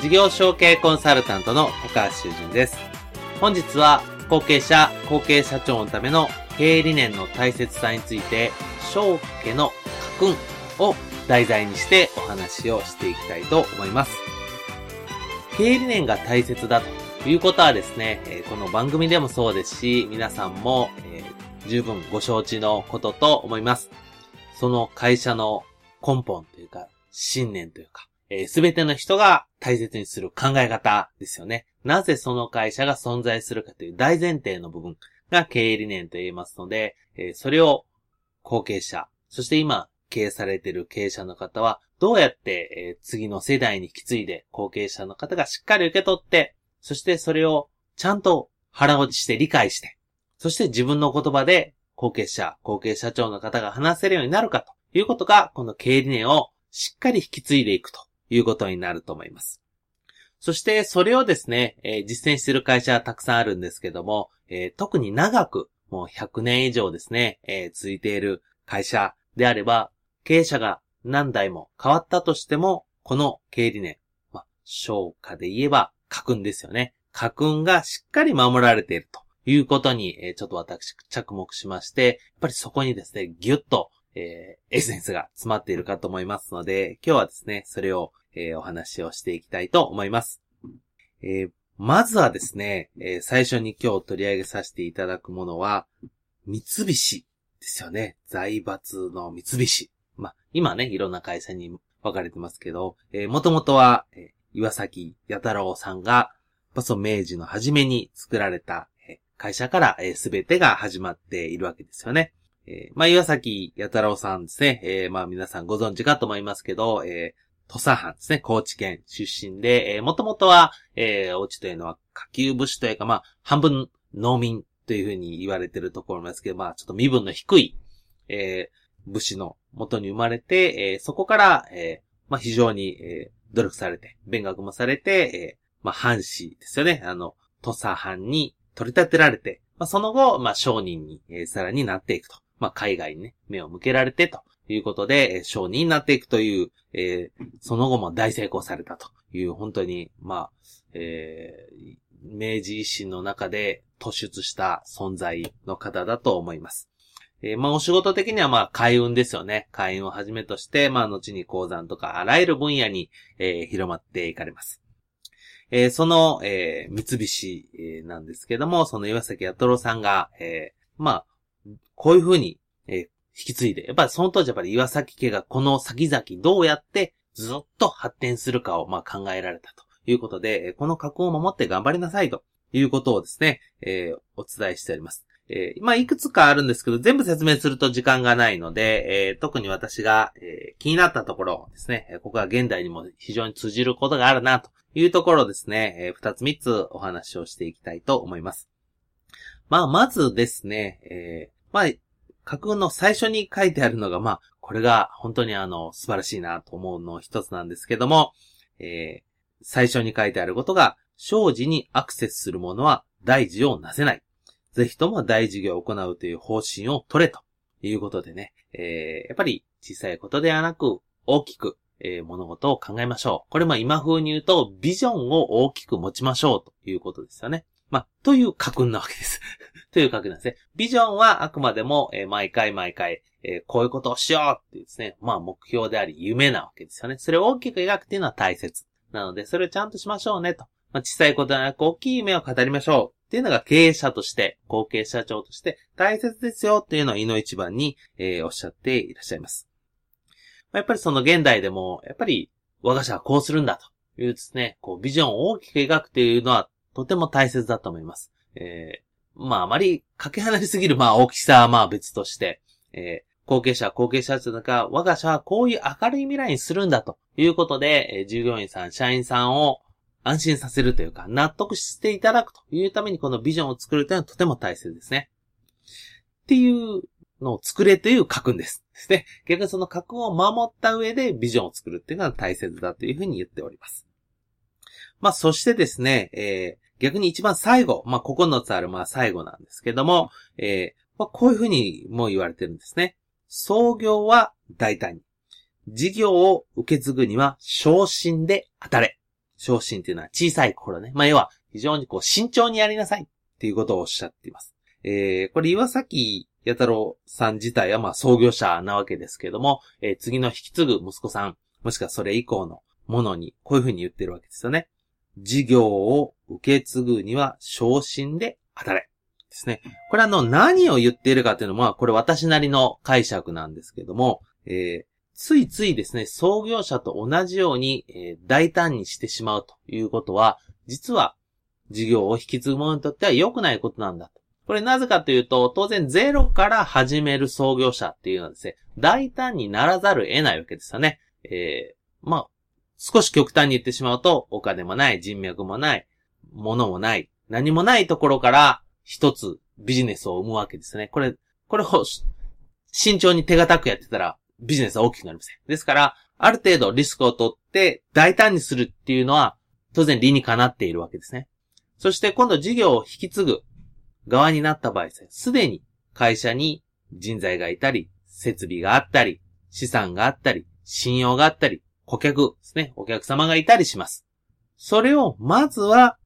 事業承継コンサルタントの高橋修人です。本日は後継者、後継社長のための経営理念の大切さについて、承継の家訓を題材にしてお話をしていきたいと思います。経営理念が大切だということはですね、この番組でもそうですし、皆さんも、十分ご承知のことと思います。その会社の根本というか、信念というか、す、べ、ての人が大切にする考え方ですよね。なぜその会社が存在するかという大前提の部分が経営理念と言いますので、えそれを後継者、そして今経営されている経営者の方は、どうやって、え次の世代に引き継いで後継者の方がしっかり受け取って、そしてそれをちゃんと腹落ちして理解して、そして自分の言葉で後継者、後継社長の方が話せるようになるかということが、この経営理念をしっかり引き継いでいくということになると思います。そしてそれをですね、えー、実践している会社はたくさんあるんですけども、えー、特に長く、もう100年以上ですね、えー、続いている会社であれば、経営者が何代も変わったとしても、この経営理念、まあ、消化で言えば家訓ですよね。家訓がしっかり守られているということに、え、ちょっと私着目しまして、やっぱりそこにですね、ぎゅっと、えー、エッセンスが詰まっているかと思いますので、今日はですね、それをえー、お話をしていきたいと思います。えー、まずはですね、え、最初に今日取り上げさせていただくものは、三菱ですよね。財閥の三菱。まあ、今ね、いろんな会社に分かれてますけど、えー、もともとは、え、岩崎弥太郎さんが、パソ明治の初めに作られた、会社からすべ、てが始まっているわけですよね。えー、まあ、岩崎弥太郎さんですね。えー、まあ、皆さんご存知かと思いますけど、えー、土佐藩ですね、高知県出身で、えー、もともとは、えー、おちというのは下級武士というか、まあ、半分農民というふうに言われてるところなんですけど、まあ、ちょっと身分の低い、えー、武士の元に生まれて、えー、そこから、えー、まあ、非常に、えー、努力されて、勉学もされて、えー、まあ、藩士ですよね。あの、土佐藩に取り立てられて、まあ、その後、まあ、商人に、えー、さらになっていくと。まあ、海外にね、目を向けられてということで、商人になっていくという、えー、その後も大成功されたという、本当に、まあ、えー、明治維新の中で突出した存在の方だと思います。えー、まあ、お仕事的にはまあ、海運ですよね。海運をはじめとして、まあ、後に鉱山とか、あらゆる分野に、えー、広まっていかれます。えー、その、えー、三菱、えー、なんですけども、その岩崎弥太郎さんが、えー、まあ、こういうふうに、えー、引き継いで、やっぱりその当時やっぱり岩崎家がこの先々どうやってずっと発展するかをまあ考えられたということで、この格好を守って頑張りなさいということをですね、えー、お伝えしております。えー、まあ、いくつかあるんですけど、全部説明すると時間がないので、えー、特に私が、えー、気になったところですね、ここは現代にも非常に通じることがあるなというところですね、えー、二つ三つお話をしていきたいと思います。まあ、まずですね、えー、まあ、架空の最初に書いてあるのが、まあ、これが本当にあの、素晴らしいなと思うの一つなんですけども、えー、最初に書いてあることが、生事にアクセスするものは大事をなせない。ぜひとも大事業を行うという方針を取れということでね、えー、やっぱり小さいことではなく、大きく、えー、物事を考えましょう。これも今風に言うと、ビジョンを大きく持ちましょうということですよね。まあ、という家訓なわけです。という書きなんですね。ビジョンはあくまでも、えー、毎回毎回、えー、こういうことをしようっていうですね、まあ目標であり夢なわけですよね。それを大きく描くっていうのは大切。なので、それをちゃんとしましょうねと。まあ、小さいことではなく大きい夢を語りましょうっていうのが経営者として、後継社長として大切ですよっていうのを井の一番に、えー、おっしゃっていらっしゃいます。やっぱりその現代でも、やっぱり我が社はこうするんだというですね、こうビジョンを大きく描くっていうのはとても大切だと思います。えー、まああまりかけ離れすぎるまあ大きさはまあ別として、えー、後継者、後継者というのが、我が社はこういう明るい未来にするんだということで、えー、従業員さん、社員さんを安心させるというか、納得していただくというためにこのビジョンを作るというのはとても大切ですね。っていうのを作れという書くんです。ですね。逆にその書くを守った上でビジョンを作るっていうのは大切だというふうに言っております。まあ、そしてですね、えー、逆に一番最後、まあ、9つある、まあ、最後なんですけども、えー、まあ、こういうふうにも言われてるんですね。創業は大胆に。事業を受け継ぐには、昇進で当たれ。昇進っていうのは小さい頃ね。まあ、要は、非常にこう、慎重にやりなさいっていうことをおっしゃっています。えー、これ岩崎弥太郎さん自体はま創業者なわけですけども、えー、次の引き継ぐ息子さん、もしくはそれ以降のものに、こういうふうに言ってるわけですよね。事業を受け継ぐには昇進で当たれ。ですね。これあの、何を言っているかというのは、これ私なりの解釈なんですけども、えー、ついついですね、創業者と同じように、えー、大胆にしてしまうということは、実は事業を引き継ぐ者にとっては良くないことなんだと。これなぜかというと、当然ゼロから始める創業者っていうのはですね、大胆にならざるを得ないわけですよね。えー、まあ、少し極端に言ってしまうと、お金もない、人脈もない、物もない、何もないところから一つビジネスを生むわけですね。これ、これを慎重に手堅くやってたらビジネスは大きくなりません。ですから、ある程度リスクを取って大胆にするっていうのは当然理にかなっているわけですね。そして今度事業を引き継ぐ側になった場合ですね、すでに会社に人材がいたり、設備があったり、資産があったり、信用があったり、顧客ですね、お客様がいたりします。それをまずは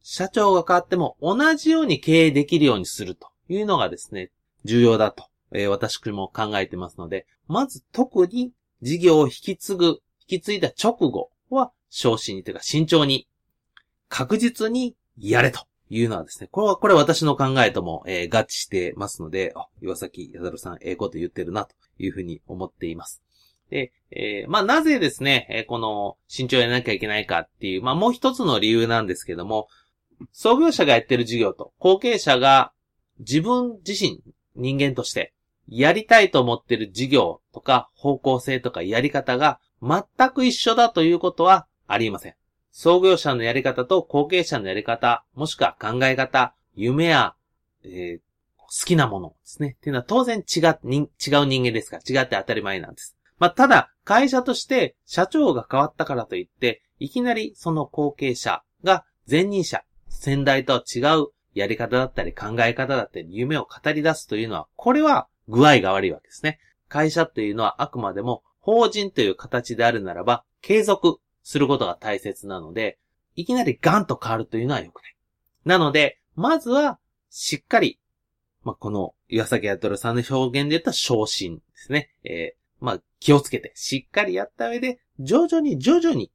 社長が変わっても同じように経営できるようにするというのがですね、重要だと、えー、私も考えてますので、まず特に事業を引き継ぐ、引き継いだ直後は、昇進にというか慎重に、確実にやれというのはですね、これは、これ私の考えとも、えー、合致してますので、岩崎やざるさん、ええー、こと言ってるな、というふうに思っています。で、えー、まあ、なぜですね、えー、この、慎重やらなきゃいけないかっていう、まあ、もう一つの理由なんですけども、創業者がやってる事業と後継者が自分自身人間としてやりたいと思ってる事業とか方向性とかやり方が全く一緒だということはありません。創業者のやり方と後継者のやり方、もしくは考え方、夢や、えー、好きなものですね。っていうのは当然違違う人間ですから、違って当たり前なんです。まあ、ただ、会社として社長が変わったからといって、いきなりその後継者が前任者、先代とは違うやり方だったり考え方だったり夢を語り出すというのは、これは具合が悪いわけですね。会社というのはあくまでも法人という形であるならば、継続することが大切なので、いきなりガンと変わるというのは良くない。なので、まずは、しっかり、まあ、この、岩崎やとるさんの表現で言った昇進ですね。えー、まあ、気をつけて、しっかりやった上で、徐々に徐々に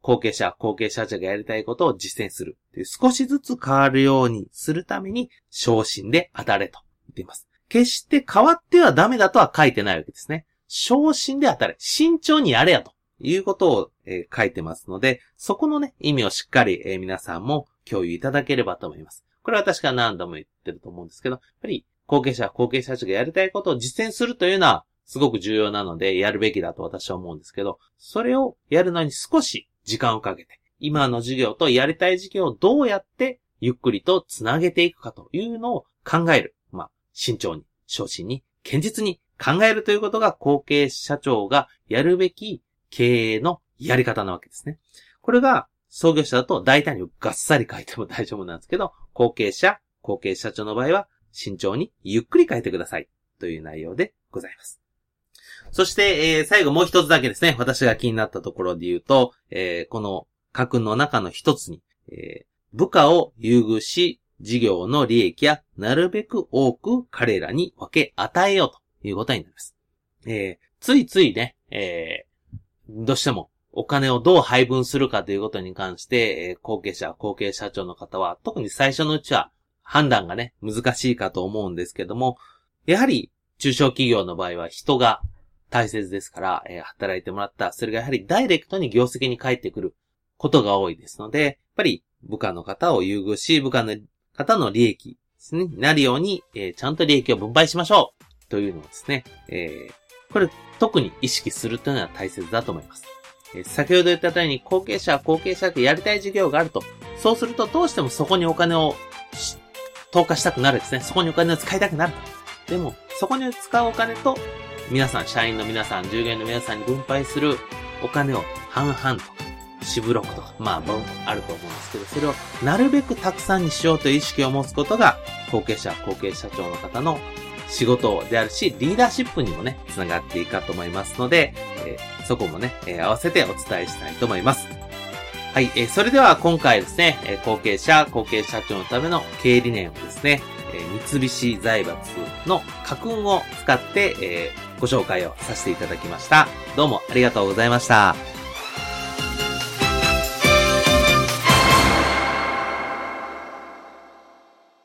後継者、後継者者がやりたいことを実践する。少しずつ変わるようにするために、昇進で当たれと言っています。決して変わってはダメだとは書いてないわけですね。昇進で当たれ。慎重にやれやということを、えー、書いてますので、そこのね、意味をしっかり、えー、皆さんも共有いただければと思います。これは確か何度も言ってると思うんですけど、やっぱり後継者、後継者たちがやりたいことを実践するというのは、すごく重要なので、やるべきだと私は思うんですけど、それをやるのに少し時間をかけて、今の授業とやりたい授業をどうやってゆっくりと繋げていくかというのを考える。まあ、慎重に、昇進に、堅実に考えるということが後継社長がやるべき経営のやり方なわけですね。これが創業者だと大体にガッサリ書いても大丈夫なんですけど、後継者、後継社長の場合は慎重にゆっくり書いてくださいという内容でございます。そして、えー、最後もう一つだけですね。私が気になったところで言うと、えー、この家訓の中の一つに、えー、部下を優遇し、事業の利益やなるべく多く彼らに分け与えようということになります。え、ついついね、え、どうしてもお金をどう配分するかということに関して、え、後継者、後継社長の方は、特に最初のうちは判断がね、難しいかと思うんですけども、やはり中小企業の場合は人が大切ですから、えー、働いてもらった、それがやはりダイレクトに業績に返ってくることが多いですので、やっぱり部下の方を優遇し、部下の方の利益ですね、なるように、えー、ちゃんと利益を分配しましょうというのをですね、えー、これ特に意識するというのは大切だと思います。えー、先ほど言ったように後継者は後継者でやりたい事業があると。そうするとどうしてもそこにお金を投下したくなるですね。そこにお金を使いたくなると。でも、そこに使うお金と、皆さん、社員の皆さん、従業員の皆さんに分配するお金を半々とか、四ブロックとか、まあ、あると思うんですけど、それをなるべくたくさんにしようという意識を持つことが、後継者、後継社長の方の仕事であるし、リーダーシップにもね、つながっていくかと思いますので、えー、そこもね、えー、合わせてお伝えしたいと思います。はい、えー、それでは今回ですね、え後継者、後継社長のための経営理念をですね、え三菱財閥の家訓を使って、えご紹介をさせていただきました。どうもありがとうございました。